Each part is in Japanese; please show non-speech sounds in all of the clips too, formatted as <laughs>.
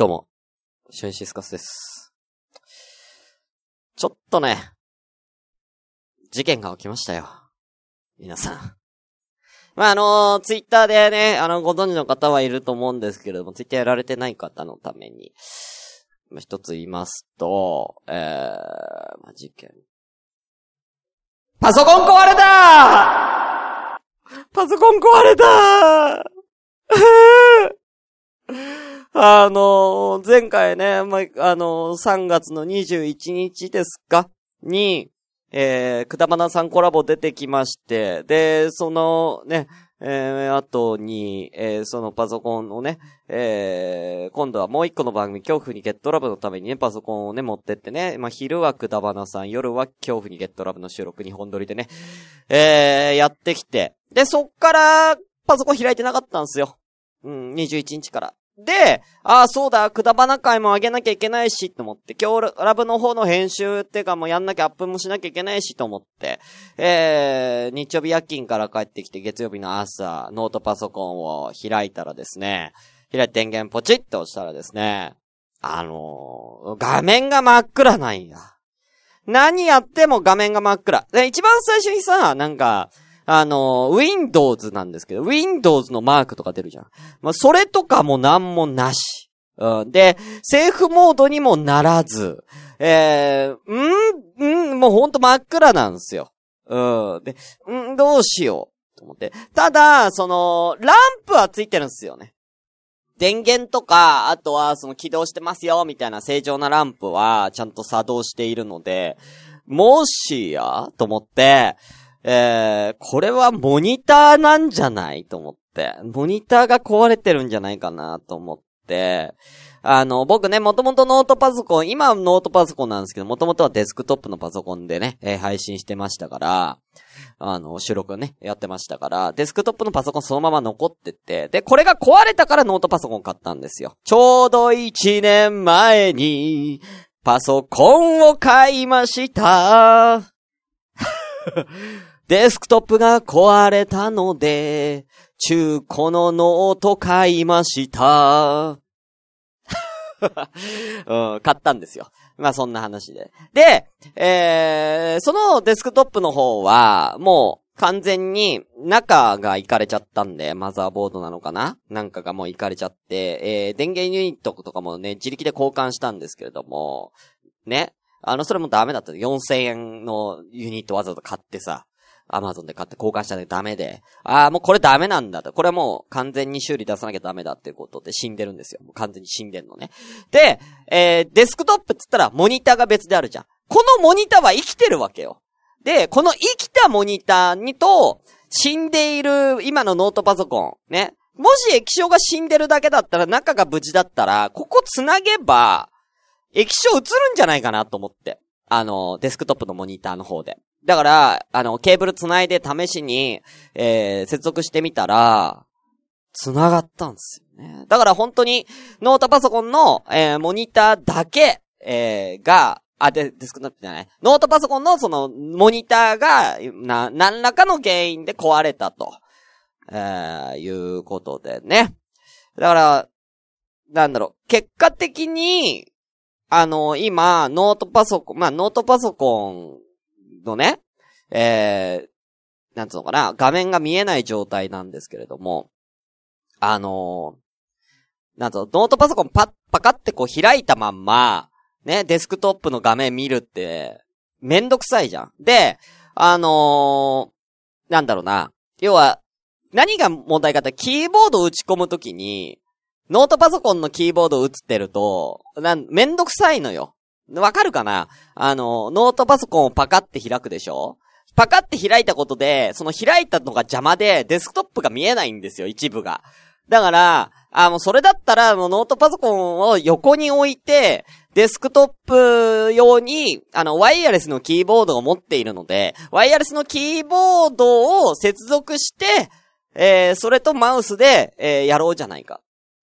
どうも、シュンシスカスです。ちょっとね、事件が起きましたよ。皆さん。まあ、あのツイッターでね、あの、ご存知の方はいると思うんですけれども、ツイッターやられてない方のために、まあ、一つ言いますと、えー、まあ、事件。パソコン壊れたパソコン壊れたー <laughs> あの、前回ね、まあ、あの、3月の21日ですか？に、えー、くだばなさんコラボ出てきまして、で、そのね、えー、後に、えー、そのパソコンをね、えー、今度はもう一個の番組、恐怖にゲットラブのためにね、パソコンをね、持ってってね、まあ、昼はくだばなさん、夜は恐怖にゲットラブの収録に本撮りでね、えー、やってきて、で、そっから、パソコン開いてなかったんですよ。うん、21日から。で、ああ、そうだ、くだばな会も上げなきゃいけないし、と思って、今日ラブの方の編集っていうかもうやんなきゃアップもしなきゃいけないし、と思って、えー、日曜日夜勤から帰ってきて、月曜日の朝、ノートパソコンを開いたらですね、開いて電源ポチッと押したらですね、あのー、画面が真っ暗なんや。何やっても画面が真っ暗。で、一番最初にさ、なんか、あの、Windows なんですけど、Windows のマークとか出るじゃん。まあ、それとかもなんもなし。うん。で、セーフモードにもならず、えー、んんもうほんと真っ暗なんですよ。うん。で、んどうしよう。と思って。ただ、その、ランプはついてるんですよね。電源とか、あとはその起動してますよ、みたいな正常なランプはちゃんと作動しているので、もしや、と思って、えー、これはモニターなんじゃないと思って。モニターが壊れてるんじゃないかなと思って。あの、僕ね、もともとノートパソコン、今はノートパソコンなんですけど、もともとはデスクトップのパソコンでね、えー配信してましたから、あの、収録ね、やってましたから、デスクトップのパソコンそのまま残ってて、で、これが壊れたからノートパソコン買ったんですよ。ちょうど1年前に、パソコンを買いました。<laughs> デスクトップが壊れたので、中古のノート買いました。<laughs> うん、買ったんですよ。まあそんな話で。で、えー、そのデスクトップの方は、もう完全に中がいかれちゃったんで、マザーボードなのかな？なんかがもういかれちゃって、えー、電源ユニットとかもね、自力で交換したんですけれども、ね。あの、それもダメだった。4000円のユニットわざわざ買ってさ、アマゾンで買って交換したんでダメで。ああ、もうこれダメなんだと。これはもう完全に修理出さなきゃダメだっていうことで死んでるんですよ。もう完全に死んでんのね。で、えー、デスクトップっつったらモニターが別であるじゃん。このモニターは生きてるわけよ。で、この生きたモニターにと、死んでいる今のノートパソコン、ね。もし液晶が死んでるだけだったら、中が無事だったら、ここ繋げば、液晶映るんじゃないかなと思って。あの、デスクトップのモニターの方で。だから、あの、ケーブル繋いで試しに、えー、接続してみたら、繋がったんですよね。だから本当に、ノートパソコンの、えー、モニターだけ、えー、が、あ、で、デスクトップじゃない。ノートパソコンのその、モニターが、な、何らかの原因で壊れたと。えー、いうことでね。だから、なんだろう、結果的に、あの、今、ノートパソコン、まあ、ノートパソコンのね、えー、なんつうのかな、画面が見えない状態なんですけれども、あのなんつうの、ノートパソコンパッ、パカってこう開いたまんま、ね、デスクトップの画面見るって、めんどくさいじゃん。で、あのーなんだろうな、要は、何が問題かって、キーボード打ち込むときに、ノートパソコンのキーボードを打ってると、なん、めんどくさいのよ。わかるかな？あの、ノートパソコンをパカって開くでしょ？パカって開いたことで、その開いたのが邪魔で、デスクトップが見えないんですよ、一部が。だから、あ、もうそれだったら、もうノートパソコンを横に置いて、デスクトップ用に、あの、ワイヤレスのキーボードを持っているので、ワイヤレスのキーボードを接続して、えー、それとマウスで、えー、やろうじゃないか。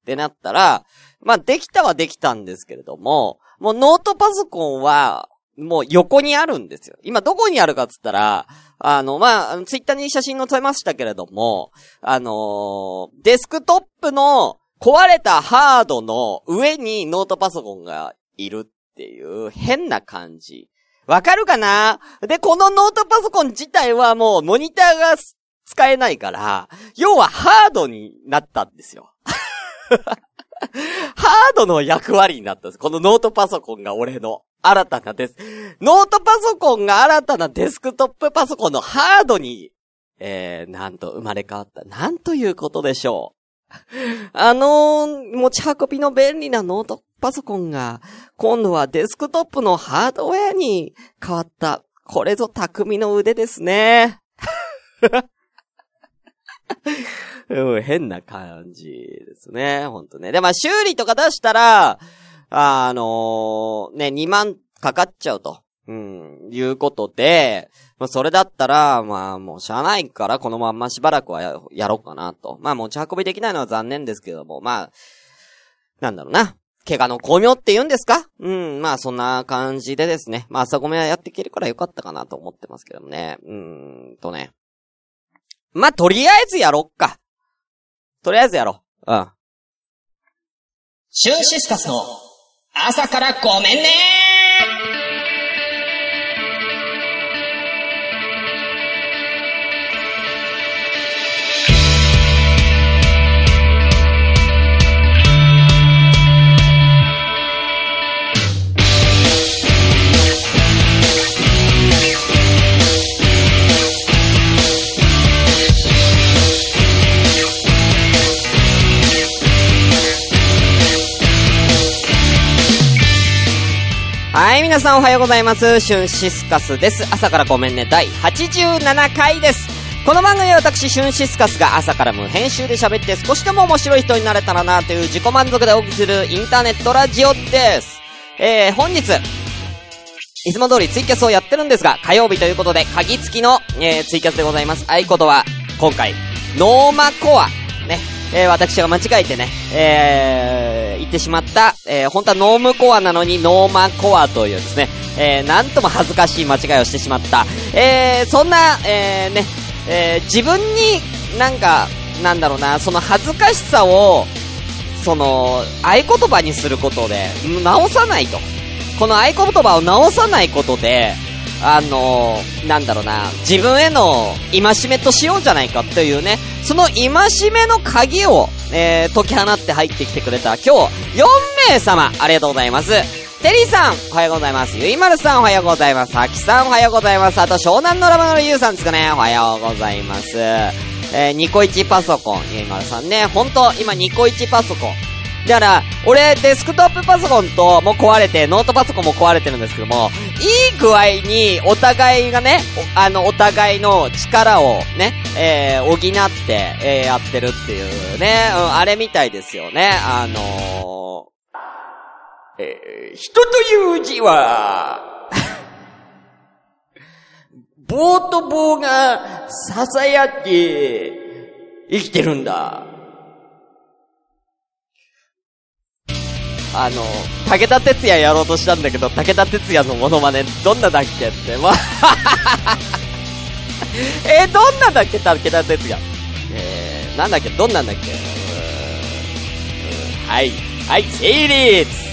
ってなったら、まあ、できたはできたんですけれども、もうノートパソコンは、もう横にあるんですよ。今どこにあるかっつったら、あの、まあ、ツイッターに写真載せましたけれども、あのーデスクトップの壊れたハードの上にノートパソコンがいるっていう変な感じ。わかるかな？で、このノートパソコン自体はもうモニターが使えないから、要はハードになったんですよ。<laughs> ハードの役割になったんです。このノートパソコンが俺の新たなです。ノートパソコンが新たなデスクトップパソコンのハードに、えー、なんと生まれ変わった。なんということでしょう。<laughs> あのー、持ち運びの便利なノートパソコンが、今度はデスクトップのハードウェアに変わった。これぞ匠の腕ですね。<laughs> <laughs> うん、変な感じですね。ほんとね。で、まあ、修理とか出したら、あのー、ね、2万かかっちゃうと。うん、いうことで、まあ、それだったら、まあ、もうしゃあないから、このまんましばらくはややろうかなと。まあ、持ち運びできないのは残念ですけども、まあ、なんだろうな。怪我の巧妙って言うんですか？うん、まあそんな感じでですね。まあ朝ごめはやっていけるからよかったかなと思ってますけどもね。うーんとね。まあとりあえずやろっか。とりあえずやろう。うん。シュンシスカスの朝からごめんねーはい、皆さんおはようございます。シュンシスカスです。朝からごめんね、第87回です。この番組は私、シュンシスカスが朝から無編集で喋って少しでも面白い人になれたらなという自己満足でお送りするインターネットラジオです。えー、本日、いつも通りツイキャスをやってるんですが、火曜日ということで、鍵付きの、えー、ツイキャスでございます。合言葉、今回、ノーマコア、ね、えー、私が間違えてね、えー、言ってしまった、えー、本当はノームコアなのにノーマコアというですね、えー、なんとも恥ずかしい間違いをしてしまった。えー、そんな、えー、ね、えー、自分になんか、なんだろうな、その恥ずかしさを、その、合言葉にすることで、直さないと。この合言葉を直さないことで、あのー、なんだろうな、自分への戒めとしようじゃないかというね、その戒めの鍵を、えー、解き放って入ってきてくれた今日、4名様、ありがとうございます。テリーさん、おはようございます。ゆいまるさん、おはようございます。さきさん、おはようございます。あと、湘南のラバのゆうさんですかね。おはようございます。えー、ニコイチパソコン、ゆいまるさんね。ほんと、今、ニコイチパソコン。だから、俺、デスクトップパソコンとも壊れて、ノートパソコンも壊れてるんですけども、いい具合に、お互いがね、あの、お互いの力をね、えー、補って、えー、やってるっていうね、うん、あれみたいですよね。あのー、えー、人という字は、棒と棒が支え合って生きてるんだ。あの、武田鉄矢やろうとしたんだけど、武田鉄矢のモノマネ、どんなだっけって、まあ <laughs> えー、どんなだっけ武田鉄矢。えー、なんだっけどんなんだっけ。はい。はい、成立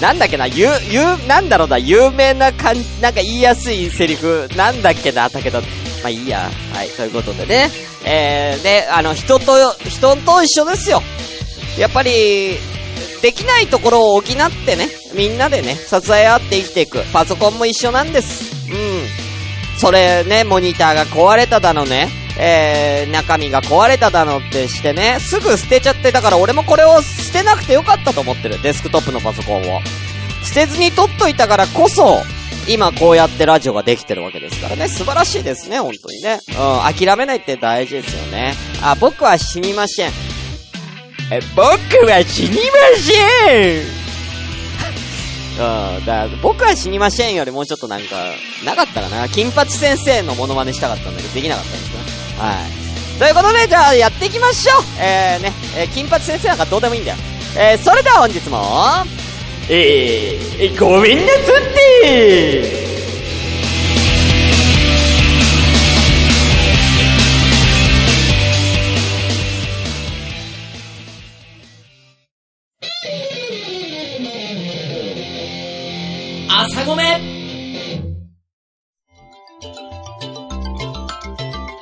なんだっけな、ゆ、ゆ、なんだろうな、有名なかん、なんか言いやすいセリフ、なんだっけな、武田、まあいいや。はい、ということでね。えー、で、あの、人と、人と一緒ですよ。やっぱり、できないところを補ってね、みんなでね、支え合って生きていく。パソコンも一緒なんです。うん。それね、モニターが壊れただのね、えー、中身が壊れただのってしてね、すぐ捨てちゃって、だから俺もこれを捨てなくてよかったと思ってる。デスクトップのパソコンを。捨てずに取っといたからこそ、今こうやってラジオができてるわけですからね。素晴らしいですね、本当にね。うん、諦めないって大事ですよね。あ、僕は死にません。え、僕は死にません <laughs> うん、だ僕は死にませんよりもうちょっとなんか、なかったかな。金八先生のモノマネしたかったんだけど、できなかったんですね。はい。ということで、じゃあやっていきましょうえーね、えー、金八先生なんかどうでもいいんだよ。えー、それでは本日も、えー、ごめんなさって朝ごめ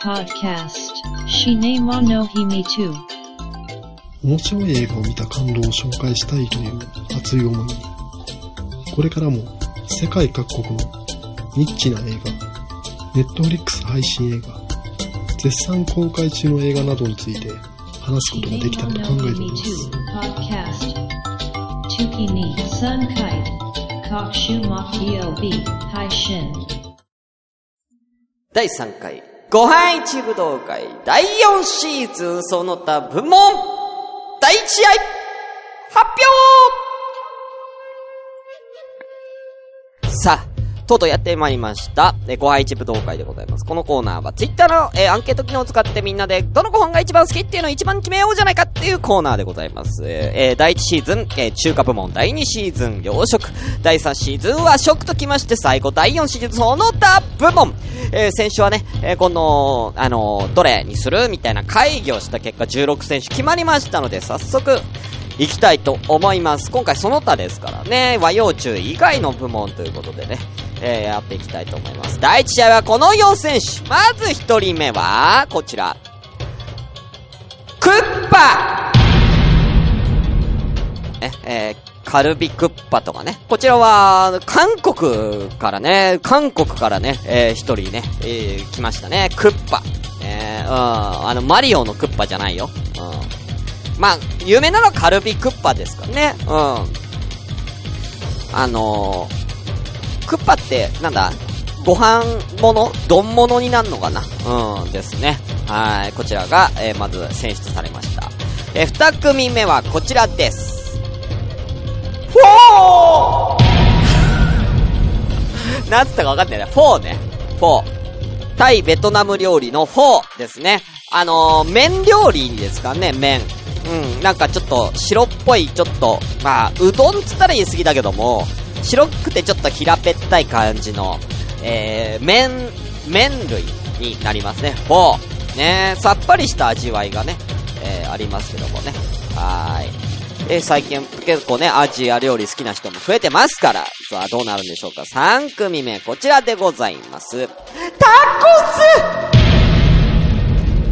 ポッドキャスト、シネマの秘密。面白い映画を見た感動を紹介したいという熱い思いに、これからも世界各国のニッチな映画、ネットフリックス配信映画、絶賛公開中の映画などについて話すことができたらと考えております。第3回、ご飯一武道会第4シーズンその他部門第1試合発表！さあ、とうとうやってまいりました。えー、ご飯一武道会でございます。このコーナーは、ツイッターの、えーアンケート機能を使ってみんなで、どのご飯が一番好きっていうのを一番決めようじゃないかっていうコーナーでございます。えー第1シーズン、え中華部門、第2シーズン、洋食、第3シーズンは食ときまして、最後、第4シーズン、その他部門。えー先週はね、えこの、あのーどれにするみたいな会議をした結果、16選手決まりましたので、早速、行きたいと思います。今回その他ですからね、和洋中以外の部門ということでね、えーやっていきたいと思います。第1試合はこの4選手。まず1人目は、こちら。クッパえ、えーカルビクッパとかね。こちらは、韓国からね、韓国からね、えー一人ね、えー来ましたね。クッパ。えー、うん、あの、マリオのクッパじゃないよ。うん。まあ、有名なのはカルビクッパですかね。うん。あのー、クッパって、なんだご飯物丼物になるのかなうんですね。はい。こちらが、えーまず選出されました。えー二組目はこちらです。フォーなんつったか分かんないね。フォーね。フォー。タイベトナム料理のフォーですね。あのー、麺料理ですかね、麺。うん、なんかちょっと白っぽい、ちょっと、まあ、うどんつったら言い過ぎだけども、白くてちょっと平べったい感じの、えー、麺、麺類になりますね。フォー。ねさっぱりした味わいがね、えー、ありますけどもね。はーい。えー最近結構ね、アジア料理好きな人も増えてますから、さあどうなるんでしょうか。3組目、こちらでございます。タコ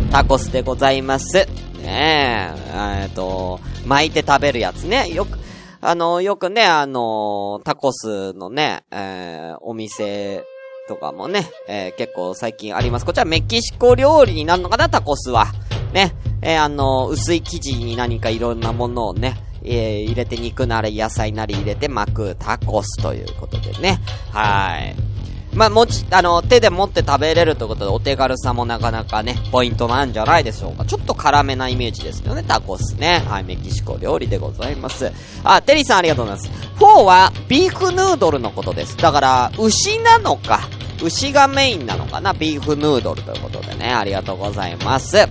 スタコスでございます。ねえ、えっと、巻いて食べるやつね。よく、あの、よくね、あの、タコスのね、えーお店とかもね、えー結構最近あります。こちらメキシコ料理になるのかな、タコスは。ね、えーあの、薄い生地に何かいろんなものをね、えー入れて肉なり野菜なり入れて巻くタコスということでね。はい。まあ、もち、あの、手で持って食べれるということで、お手軽さもなかなかね、ポイントなんじゃないでしょうか。ちょっと辛めなイメージですよね、タコスね。はい、メキシコ料理でございます。あ、テリーさんありがとうございます。4は、ビーフヌードルのことです。だから、牛なのか、牛がメインなのかな、ビーフヌードルということでね、ありがとうございます。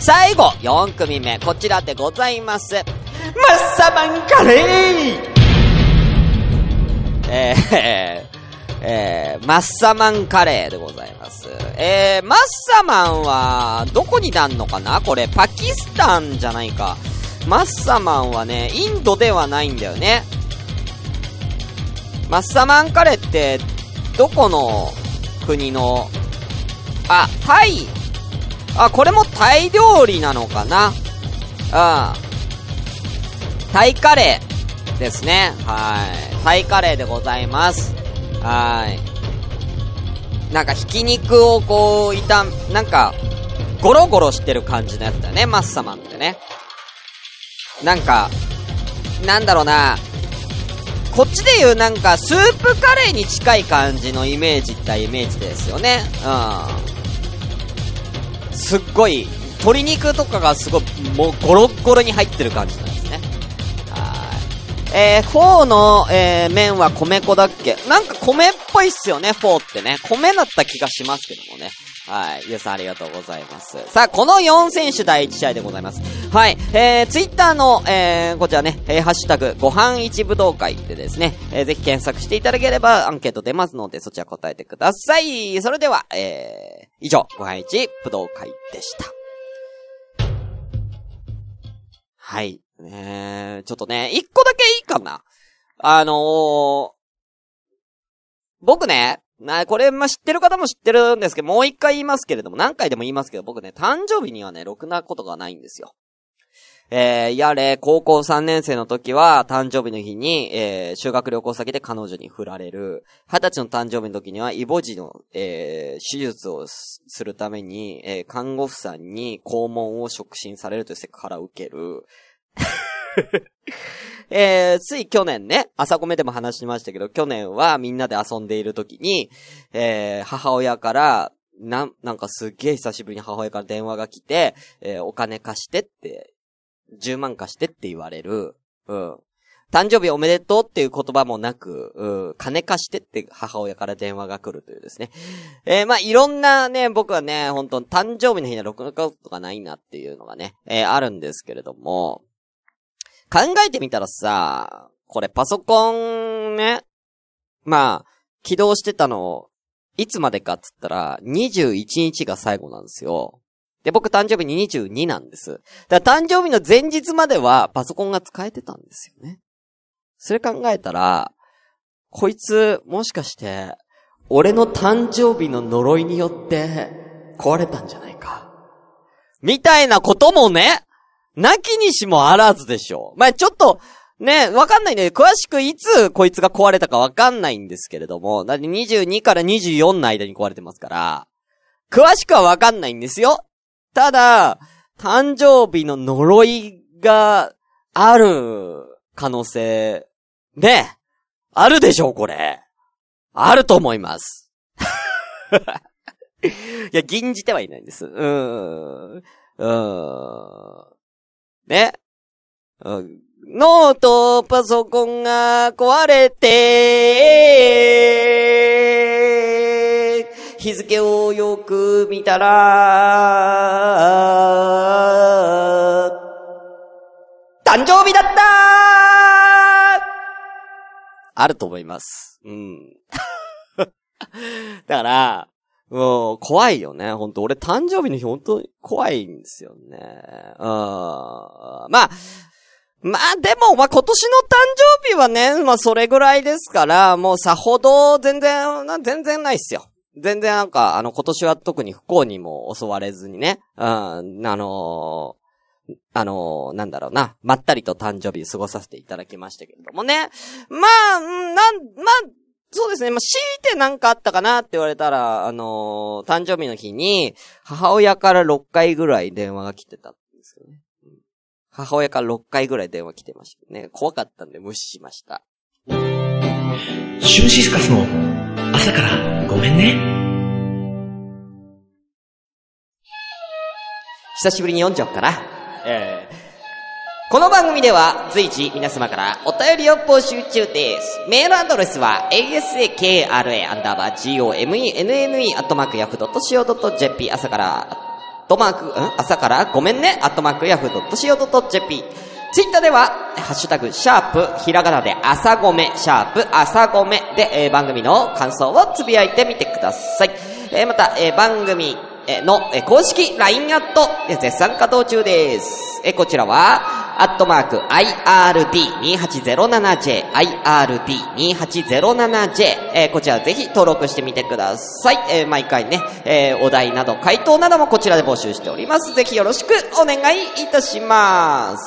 最後、4組目、こちらでございます。マッサマンカレーえー、えー、マッサマンカレーでございます。えー、マッサマンは、どこになんのかな？これ、パキスタンじゃないか。マッサマンはね、インドではないんだよね。マッサマンカレーって、どこの国の、あ、タイ。あ、これもタイ料理なのかな？うん。タイカレーですね。はい。タイカレーでございます。はい。なんか、ひき肉をこう、炒ん、なんか、ゴロゴロしてる感じのやつだよね、マッサマンってね。なんか、なんだろうな、こっちで言うなんか、スープカレーに近い感じのイメージったイメージですよね。うん。すっごい、鶏肉とかがすごい、もうゴロッゴロに入ってる感じなんですね。はい。えー、フォーの、えー、麺は米粉だっけ？なんか米っぽいっすよね、フォーってね。米だった気がしますけどもね。はい。ゆうさんありがとうございます。さあ、この4選手第1試合でございます。はい。えー、ツイッターの、えー、こちらね、えー、ハッシュタグ、ご飯一武道会でですね、えー、ぜひ検索していただければアンケート出ますので、そちら答えてください。それでは、えー、以上、ご飯一武道会でした。はい。ねーちょっとね、一個だけいいかな。あのー、僕ね、な、これ、ま、知ってる方も知ってるんですけど、もう一回言いますけれども、何回でも言いますけど、僕ね、誕生日にはね、ろくなことがないんですよ。えー、やれ、高校3年生の時は、誕生日の日に、えー、修学旅行先で彼女に振られる。二十歳の誕生日の時には、イボ痔の、えー、手術をするために、えー、看護婦さんに肛門を触診されるというセクハラを受ける。<laughs> えー、つい去年ね、朝コメでも話しましたけど、去年はみんなで遊んでいる時に、えー、母親から、なん、なんかすっげえ久しぶりに母親から電話が来て、えーお金貸してって、10万貸してって言われる。うん。誕生日おめでとうっていう言葉もなく、うん、金貸してって母親から電話が来るというですね。えーまあ、いろんなね、僕はね、本当誕生日の日にはろくなことがないなっていうのがね、えーあるんですけれども、考えてみたらさ、これパソコンね、まあ、起動してたの、いつまでかっつったら、21日が最後なんですよ。で、僕誕生日に22なんです。だから誕生日の前日まではパソコンが使えてたんですよね。それ考えたら、こいつ、もしかして、俺の誕生日の呪いによって、壊れたんじゃないか。みたいなこともね、なきにしもあらずでしょう。まあ、ちょっと、ね、わかんないね。詳しくいつこいつが壊れたかわかんないんですけれども、だって22から24の間に壊れてますから、詳しくはわかんないんですよ。ただ、誕生日の呪いがある可能性、ね、あるでしょう、これ。あると思います。<laughs> いや、銀じてはいないんです。うーん。うーん。ね。ノート、パソコンが壊れて、日付をよく見たら、誕生日だったあると思います。うん。<laughs> だから、もう、怖いよね。本当俺誕生日の日本当に怖いんですよね。うん。まあ、まあでも、まあ今年の誕生日はね、まあそれぐらいですから、もうさほど全然、な全然ないっすよ。全然なんか、あの今年は特に不幸にも襲われずにね、うん、あのーあのーなんだろうな、まったりと誕生日過ごさせていただきましたけれどもね。まあ、なん、まあ、そうですね。まあ、強いてなんかあったかなって言われたら、あのー誕生日の日に、母親から6回ぐらい電話が来てたんですよね。うん母親から6回ぐらい電話来てましたね。怖かったんで無視しました。シュンシスカスの朝からごめんね。久しぶりに読んじゃおうかな。えーこの番組では随時皆様からお便りを募集中です。メールアドレスは asakra アンダーバー gomenne アットマークヤフー .co.jp 朝から、アットマーク、ん朝からごめんねアットマークヤフー .co.jp ツイッターでは、ハッシュタグ、シャープ、ひらがなで朝ごめ、シャープ、朝ごめで、えー番組の感想をつぶやいてみてください。えーまた、えー番組、えーの、えー公式 LINE アット、えー絶賛稼働中です。えーこちらは、アットマーク、IRD2807J、IRD2807J、えーこちらぜひ登録してみてください。えー毎回ね、えーお題など、回答などもこちらで募集しております。ぜひよろしくお願いいたします。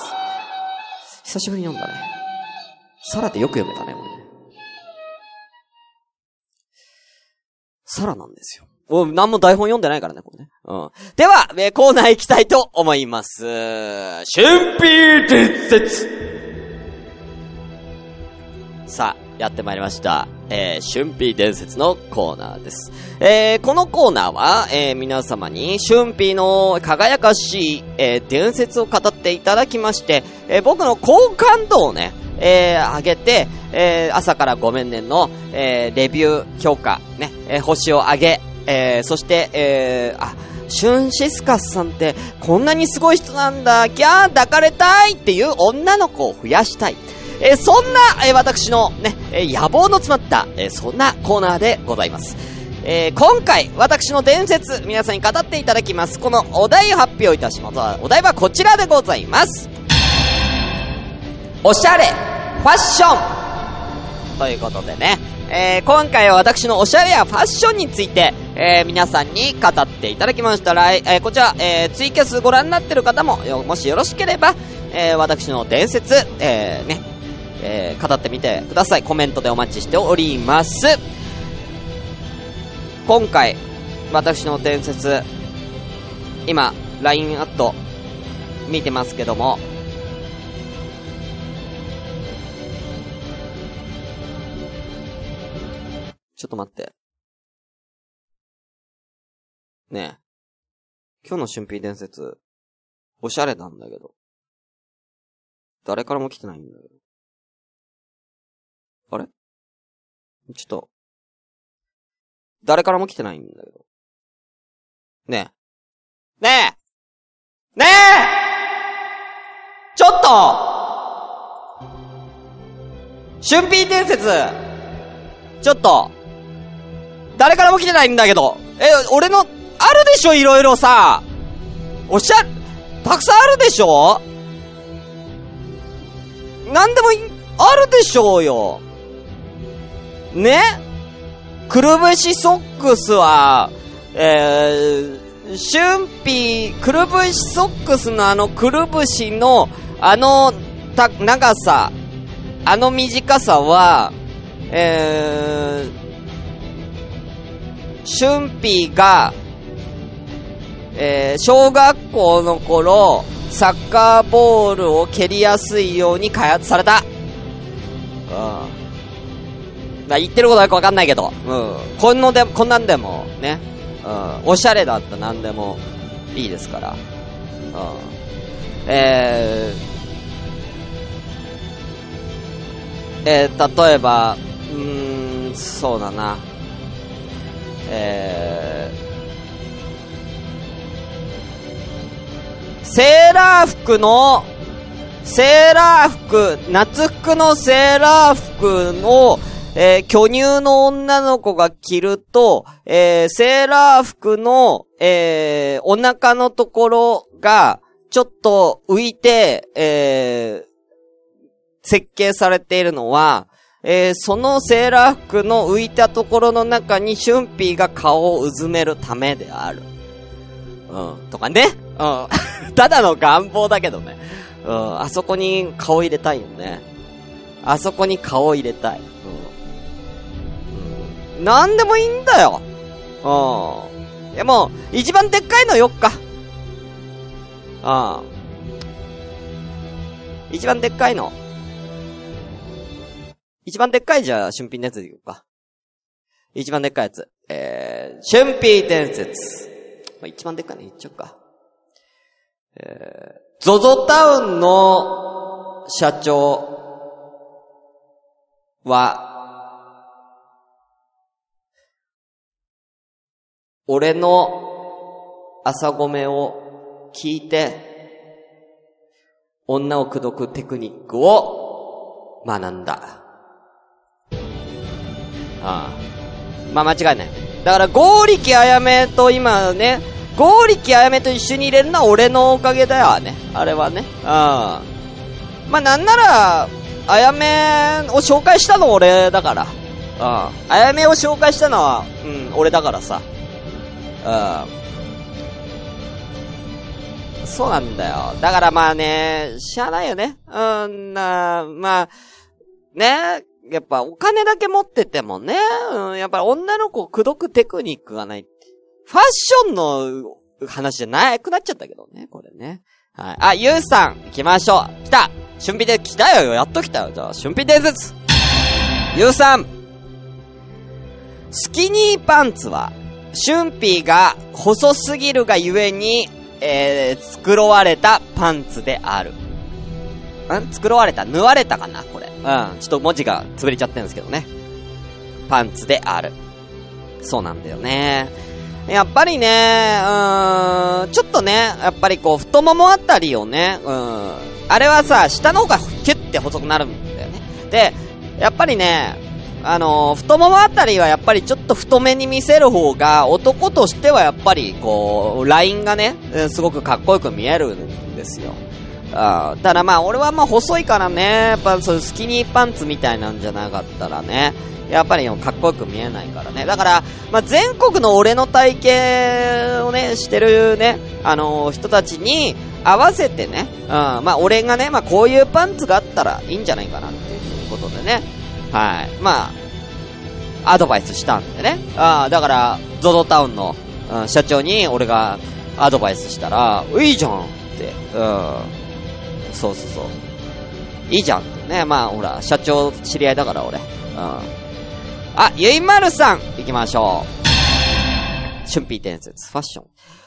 久しぶりに読んだね。サラってよく読めたね、俺ね。サラなんですよ。お、何も台本読んでないからね、これね。うん。では、えーコーナー行きたいと思います。春辟伝説さあ、やってまいりました。えー、春辟伝説のコーナーです。えー、このコーナーは、えー、皆様に春辟の輝かしい、えー、伝説を語っていただきまして、えー、僕の好感度をね、えー、上げて、えー、朝からごめんねの、えー、レビュー、評価、ね、えー、星を上げ、えー、そして、えー、あ、シュンシスカスさんって、こんなにすごい人なんだ、ギャー抱かれたいっていう女の子を増やしたい。えーそんな、えー私のね、え野望の詰まった、えそんなコーナーでございます。えー今回、私の伝説、皆さんに語っていただきます。このお題を発表いたします。お題はこちらでございます。おしゃれ、ファッションということでね、えー、今回は私のおしゃれやファッションについて、えー、皆さんに語っていただきましたら、えー、こちら、えー、ツイキャスご覧になってる方も、もしよろしければ、えー、私の伝説、えー、ね、えー、語ってみてください。コメントでお待ちしております。今回、私の伝説、今、LINE アット、見てますけども、ちょっと待って。ねえ。今日の春辟伝説、おしゃれなんだけど。誰からも来てないんだけど。あれ？ちょっと、誰からも来てないんだけど。ねえ。ねえねえちょっと春辟伝説ちょっと誰からも来てないんだけど。え、俺の、あるでしょいろいろさ。おっしゃ、たくさんあるでしょなんでもあるでしょうよ。ね？くるぶしソックスは、えー、春辟、くるぶしソックスのあのくるぶしの、あの、た、長さ、あの短さは、えー、春辟が、えー、小学校の頃、サッカーボールを蹴りやすいように開発された。うん。だ言ってることはよくわかんないけど、うん。こんので、こんなんでも、ね。うん。おしゃれだったなんでもいいですから。うん。えー、えー、例えば、うーん、そうだな。えー、セーラー服の、セーラー服、夏服のセーラー服の、えー、巨乳の女の子が着ると、えー、セーラー服の、えー、お腹のところが、ちょっと浮いて、えー、設計されているのは、えー、そのセーラー服の浮いたところの中にシュンピーが顔をうずめるためである。うん。とかね。うん。<laughs> ただの願望だけどね。うん。あそこに顔入れたいよね。あそこに顔入れたい。うんなんでもいいんだよ。うん。いやも、一番でっかいのよっか。うん。一番でっかいの。一番でっかいじゃあ、春辟伝説でいこうか。一番でっかいやつ。えー、春辟伝説。まあ、一番でっかいの言っちゃおうか。えー、ゾゾタウンの社長は、俺の朝ごめを聞いて、女を口説くテクニックを学んだ。あ。まあ間違いない。だから、ゴーリキあやめと今ね、ゴーリキあやめと一緒に入れるのは俺のおかげだよね。あれはね。うん。まあなんなら、あやめを紹介したの俺だから。うん。あやめを紹介したのは、うん、俺だからさ。うん。そうなんだよ。だからまあね、しゃあないよね。うん、な、まあ、ね、やっぱお金だけ持っててもね、うん、やっぱり女の子を口説くテクニックがない。ファッションの話じゃなくなっちゃったけどね、これね。はい。あ、ゆうさん、行きましょう。来た春辟で来たよ、やっと来たよ。じゃあ、春辟伝説。ゆうさん。スキニーパンツは、春辟が細すぎるがゆえに、えー、作われたパンツである。ん？作われた？縫われたかな？これ。うん。ちょっと文字が潰れちゃってるんですけどね。パンツである。そうなんだよね。やっぱりね、うーん、ちょっとね、やっぱりこう、太ももあたりをね、うん。あれはさ、下の方がキュッて細くなるんだよね。で、やっぱりね、あのー、太ももあたりはやっぱりちょっと太めに見せる方が、男としてはやっぱり、こう、ラインがね、すごくかっこよく見えるんですよ。あただまあ、俺はまあ細いからね、やっぱそうスキニーパンツみたいなんじゃなかったらね、やっぱりかっこよく見えないからね。だから、まあ、全国の俺の体型をね、してるね、あのー、人たちに合わせてね、うん、まあ、俺がね、まあ、こういうパンツがあったらいいんじゃないかなっていうことでね、はい。まあ、アドバイスしたんでね。ああ、だから、ゾゾタウンの、うん、社長に俺がアドバイスしたら、いいじゃんって、うん。そうそうそう。いいじゃんね。まあ、ほら、社長知り合いだから俺。うん。あ、ゆいまるさん行きましょう。春ー伝説、ファッション。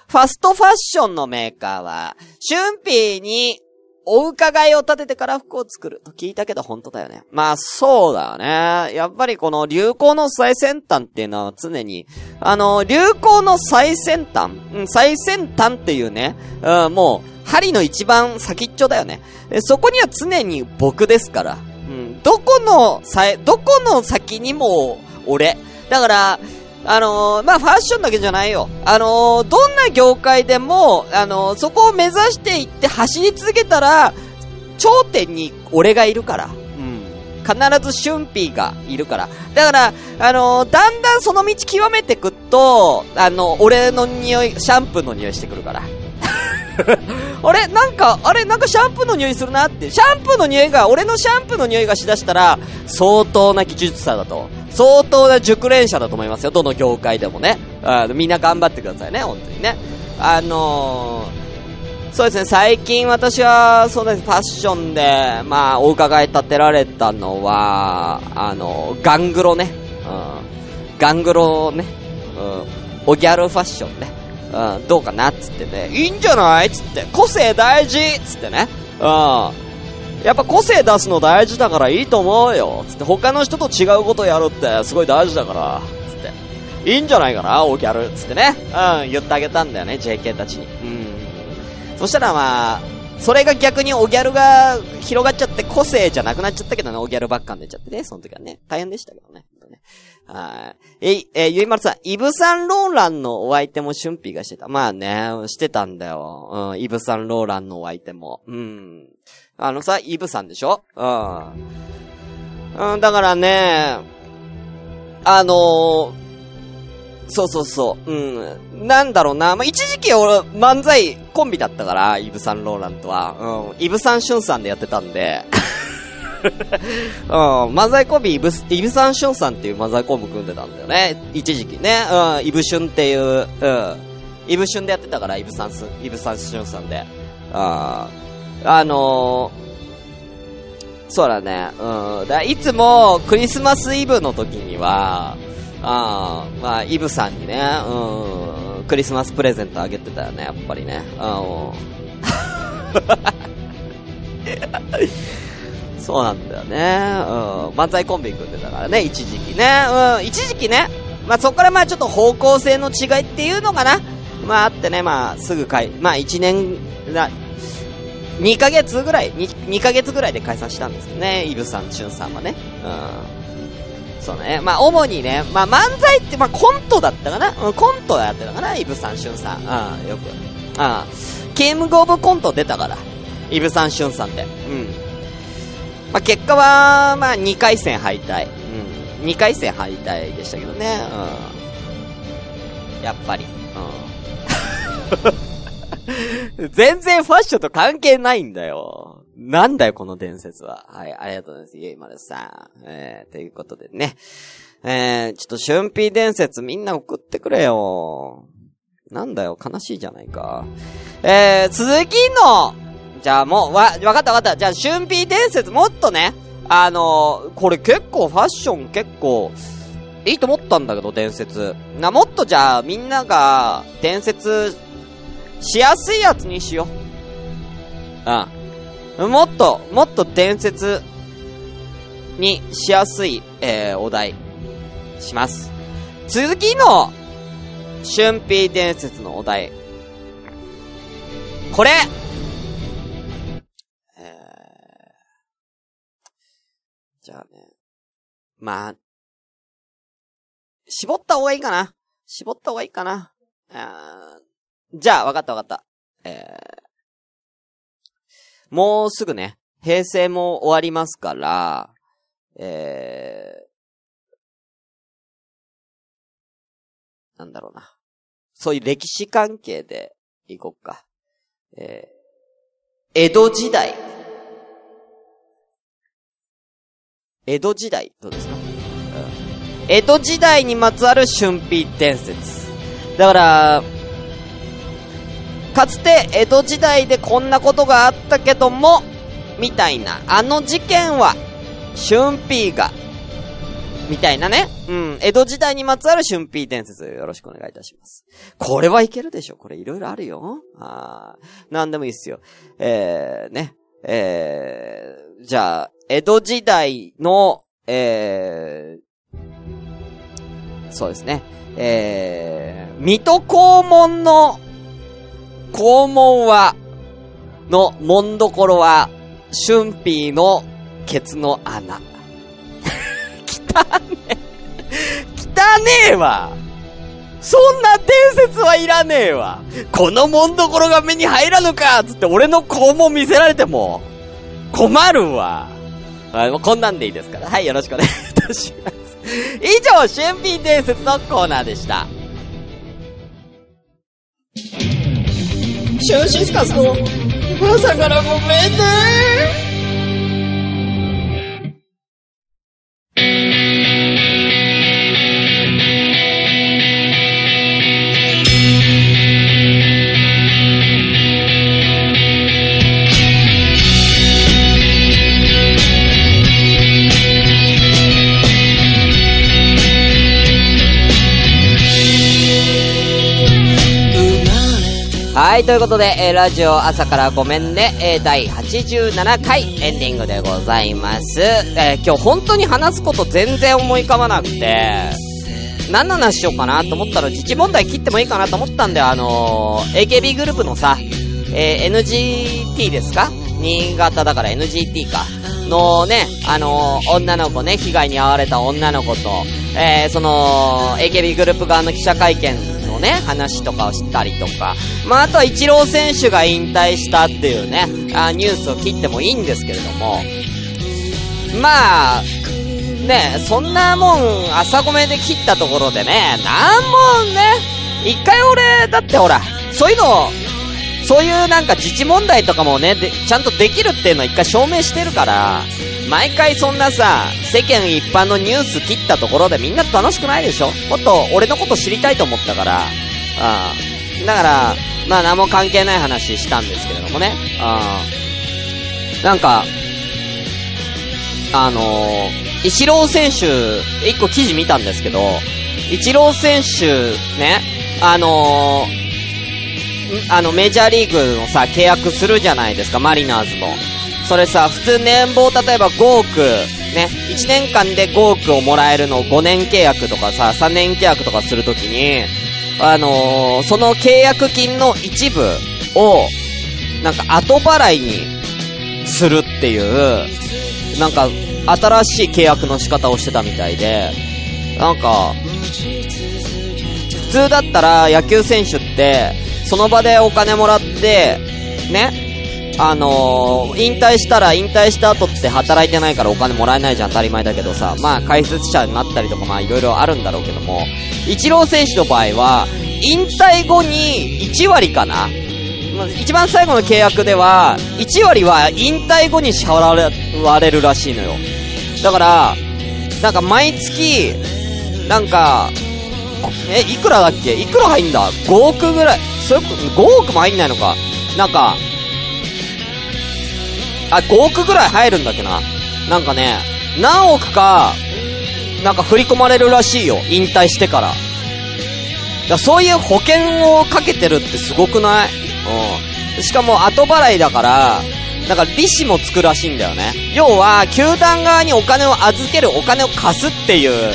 ファストファッションのメーカーは、春ーにお伺いを立ててから服を作ると聞いたけど本当だよね。まあそうだよね。やっぱりこの流行の最先端っていうのは常に、あの、流行の最先端、うん、最先端っていうね、うん、もう、針の一番先っちょだよね。そこには常に僕ですから。うん、どこの、さどこの先にも、俺。だから、あのー、まあ、ファッションだけじゃないよ。あのー、どんな業界でも、あのー、そこを目指していって走り続けたら、頂点に俺がいるから。うん。必ずシュンピーがいるから。だから、あのだんだんその道極めてくと、あの、俺の匂い、シャンプーの匂いしてくるから。<laughs> あれなんか、あれなんかシャンプーの匂いするなって。シャンプーの匂いが、俺のシャンプーの匂いがしだしたら、相当な技術者だと。相当な熟練者だと思いますよ。どの業界でもね。あみんな頑張ってくださいね、本当にね。あのー、そうですね、最近私は、そうです、ファッションで、まあ、お伺い立てられたのは、あの、ガングロね。うん。ガングロね。うん。おギャルファッションね。うん、どうかなっつってね、いいんじゃない？つって、個性大事っつってね。うん。やっぱ個性出すの大事だからいいと思うよ。つって、他の人と違うことやるってすごい大事だから。つって。いいんじゃないかな、オギャル。つってね。うん、言ってあげたんだよね、JK たちに。うん。そしたらまあ、それが逆にオギャルが広がっちゃって個性じゃなくなっちゃったけどね、オギャルばっかん出ちゃってね、その時はね。大変でしたけどね。はい。え、えゆいまるさん、イブサンローランのお相手も春辟がしてた。まあね、してたんだよ。うん、イブサンローランのお相手も。うん。あのさ、イブさんでしょ？うん。うん、だからね、あのー、そうそうそう、うん。なんだろうな。まあ、一時期俺、漫才コンビだったから、イブサンローランとは。うん。イブサンシュンさんでやってたんで。<laughs> うん、漫才コンビイブス、イブサンシュンさんっていう漫才コンビ組んでたんだよね。一時期ね。うん、イブシュンっていう、うん。イブシュンでやってたから、イブサンス、イブサンシュンさんで。ああのー、そうだね。うん。だいつも、クリスマスイブの時には、あまあ、イブさんにね、うん、クリスマスプレゼントあげてたよね、やっぱりね。うん。<laughs> そうなんだよね。うん。漫才コンビ組んでたからね、一時期ね。うん、一時期ね。まあ、そっからまあちょっと方向性の違いっていうのかな。まああってね、まあすぐ解、まあ一年、な、2ヶ月ぐらい2、2ヶ月ぐらいで解散したんですけどね、イブさん、チュンさんはね。うん。そうね。まあ主にね、まあ漫才ってまあコントだったかな。うん、コントやってたかな、イブさん、シュンさん。うん、よく。うん。キングオブコント出たから。イブさん、シュンさんって。うん。まあ、結果は、まあ、2回戦敗退。うん。2回戦敗退でしたけどね。うん。やっぱり。うん。<laughs> 全然ファッションと関係ないんだよ。なんだよ、この伝説は。はい、ありがとうございます。ゆいまるさん。えー、ということでね。えー、ちょっと、春辟伝説みんな送ってくれよ。なんだよ、悲しいじゃないか。えー、続きの、じゃあもう、わ、わかったわかった。じゃあ、春辟伝説もっとね、あのー、これ結構ファッション結構、いいと思ったんだけど、伝説。な、もっとじゃあ、みんなが、伝説、しやすいやつにしよう。うん。もっと、もっと伝説、にしやすい、えー、お題、します。次の、春辟伝説のお題。これまあ、絞った方がいいかな。絞った方がいいかな。あじゃあ、わかったわかった。えー、もうすぐね、平成も終わりますから、えー、なんだろうな。そういう歴史関係でいこっか。えー、江戸時代。江戸時代、どうですか、うん、江戸時代にまつわる春辟伝説。だから、かつて江戸時代でこんなことがあったけども、みたいな、あの事件は、春辟が、みたいなね。うん。江戸時代にまつわる春辟伝説よろしくお願いいたします。これはいけるでしょこれいろいろあるよ。あなんでもいいっすよ。えー、ね。えー、じゃあ、江戸時代の、えー、そうですね。えー、水戸黄門の黄門は、の門どころは、春辟のケツの穴。<laughs> 汚ね汚ねえわそんな伝説はいらねえわこの門どころが目に入らぬかつって俺の肛門見せられても、困るわ。あもうこんなんでいいですから。はい、よろしくお願いいたします。以上、春品伝説のコーナーでした。シュンシスカスの朝からごめんねはい、ということで、えー、ラジオ朝からごめんね、えー、第87回エンディングでございます。えー、今日本当に話すこと全然思い浮かばなくて、何の話しようかなと思ったら、自治問題切ってもいいかなと思ったんで、あのー、AKB グループのさ、えー、NGT ですか？新潟だから NGT か。のね、あのー、女の子ね、被害に遭われた女の子と、えー、その、AKB グループ側の記者会見ね、話とかをしたりとか、まあ、あとはイチロー選手が引退したっていうね、あニュースを切ってもいいんですけれども、まあ、ね、そんなもん、朝ごめで切ったところでね、なんもんね、一回俺、だってほら、そういうの、そういうなんか自治問題とかもね、で、ちゃんとできるっていうのを一回証明してるから、毎回そんなさ、世間一般のニュース切ったところでみんな楽しくないでしょ？もっと俺のこと知りたいと思ったから、うん。だから、まあ何も関係ない話したんですけれどもね、うん。なんか、あのー、イチロー選手、一個記事見たんですけど、イチロー選手ね、あのー、あの、メジャーリーグのさ、契約するじゃないですか、マリナーズの。それさ、普通年俸例えば5億、ね、1年間で5億をもらえるのを5年契約とかさ、3年契約とかするときに、あのー、その契約金の一部を、なんか後払いにするっていう、なんか、新しい契約の仕方をしてたみたいで、なんか、普通だったら野球選手って、その場でお金もらって、ね、あのー、引退したら引退した後って働いてないからお金もらえないじゃん当たり前だけどさ、まあ解説者になったりとかまあいろいろあるんだろうけども、イチロー選手の場合は、引退後に1割かな一番最後の契約では、1割は引退後に支払われるらしいのよ。だから、なんか毎月、なんか、え、いくらだっけ？いくら入んだ ?5 億ぐらい。それ、5億も入んないのか。なんか、あ、5億ぐらい入るんだっけな。なんかね、何億か、なんか振り込まれるらしいよ。引退してから。だそういう保険をかけてるってすごくない？うん。しかも後払いだから、なんか利子もつくらしいんだよね。要は、球団側にお金を預けるお金を貸すっていう、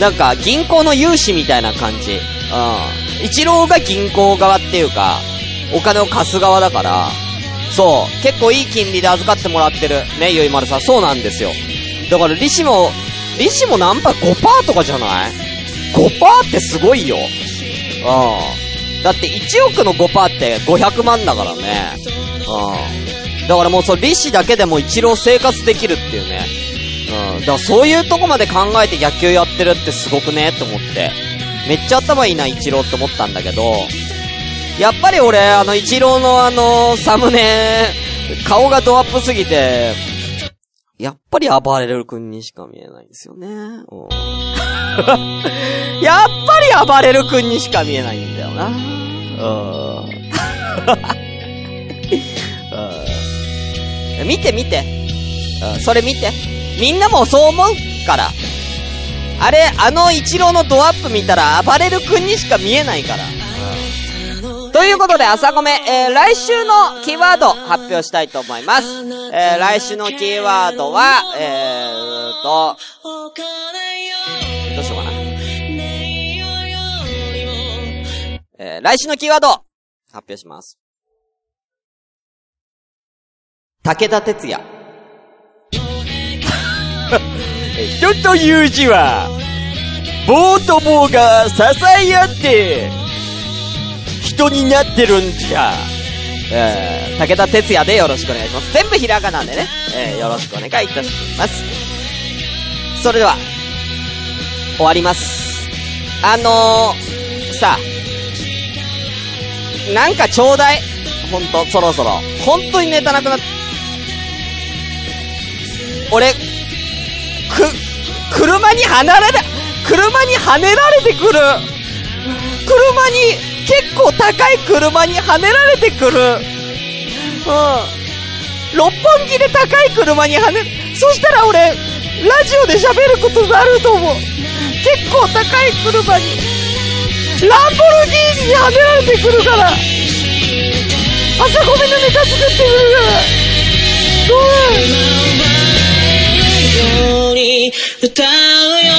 なんか、銀行の融資みたいな感じ。うん。一郎が銀行側っていうか、お金を貸す側だから、そう、結構いい金利で預かってもらってる。ね、ゆいまるさん。そうなんですよ。だから利子も、利子も何パー ?5% とかじゃない ?5% ってすごいよ。うん。だって1億の5%って500万だからね。うん。だからもうその利子だけでも一郎生活できるっていうね。うん。だからそういうとこまで考えて野球やってるってすごくね？って思って。めっちゃ頭いいな、イチローって思ったんだけど、やっぱり俺、あの、イチローのあの、サムネ、顔がドアップすぎて、やっぱり暴れる君にしか見えないんですよね。うん <laughs> やっぱり暴れる君にしか見えないんだよな。見て見て。うんそれ見て。みんなもそう思うから。あれ、あの一郎のドアップ見たら暴れる君にしか見えないから。ということで、朝ごめ、えー、来週のキーワード発表したいと思います。えー、来週のキーワードは、えーと、どうしようかな。えー、来週のキーワード、発表します。武田鉄矢。<laughs> 人という字は、棒と棒が支え合って、人になってるんじゃ。えー、武田鉄矢でよろしくお願いします。全部ひらがなでね、えー、よろしくお願いいたします。それでは、終わります。あのー、さあ、なんかちょうだい。ほんと、そろそろ。ほんとにネタなくなっ、俺、く、車に離れ、車に跳ねられてくる。車に、結構高い車にはねられてくる。うん。六本木で高い車にはね、そしたら俺、ラジオで喋ることになると思う。結構高い車に、ランボルギーニにはねられてくるから。朝ごめんのネタ作ってくるから。どう歌うよ。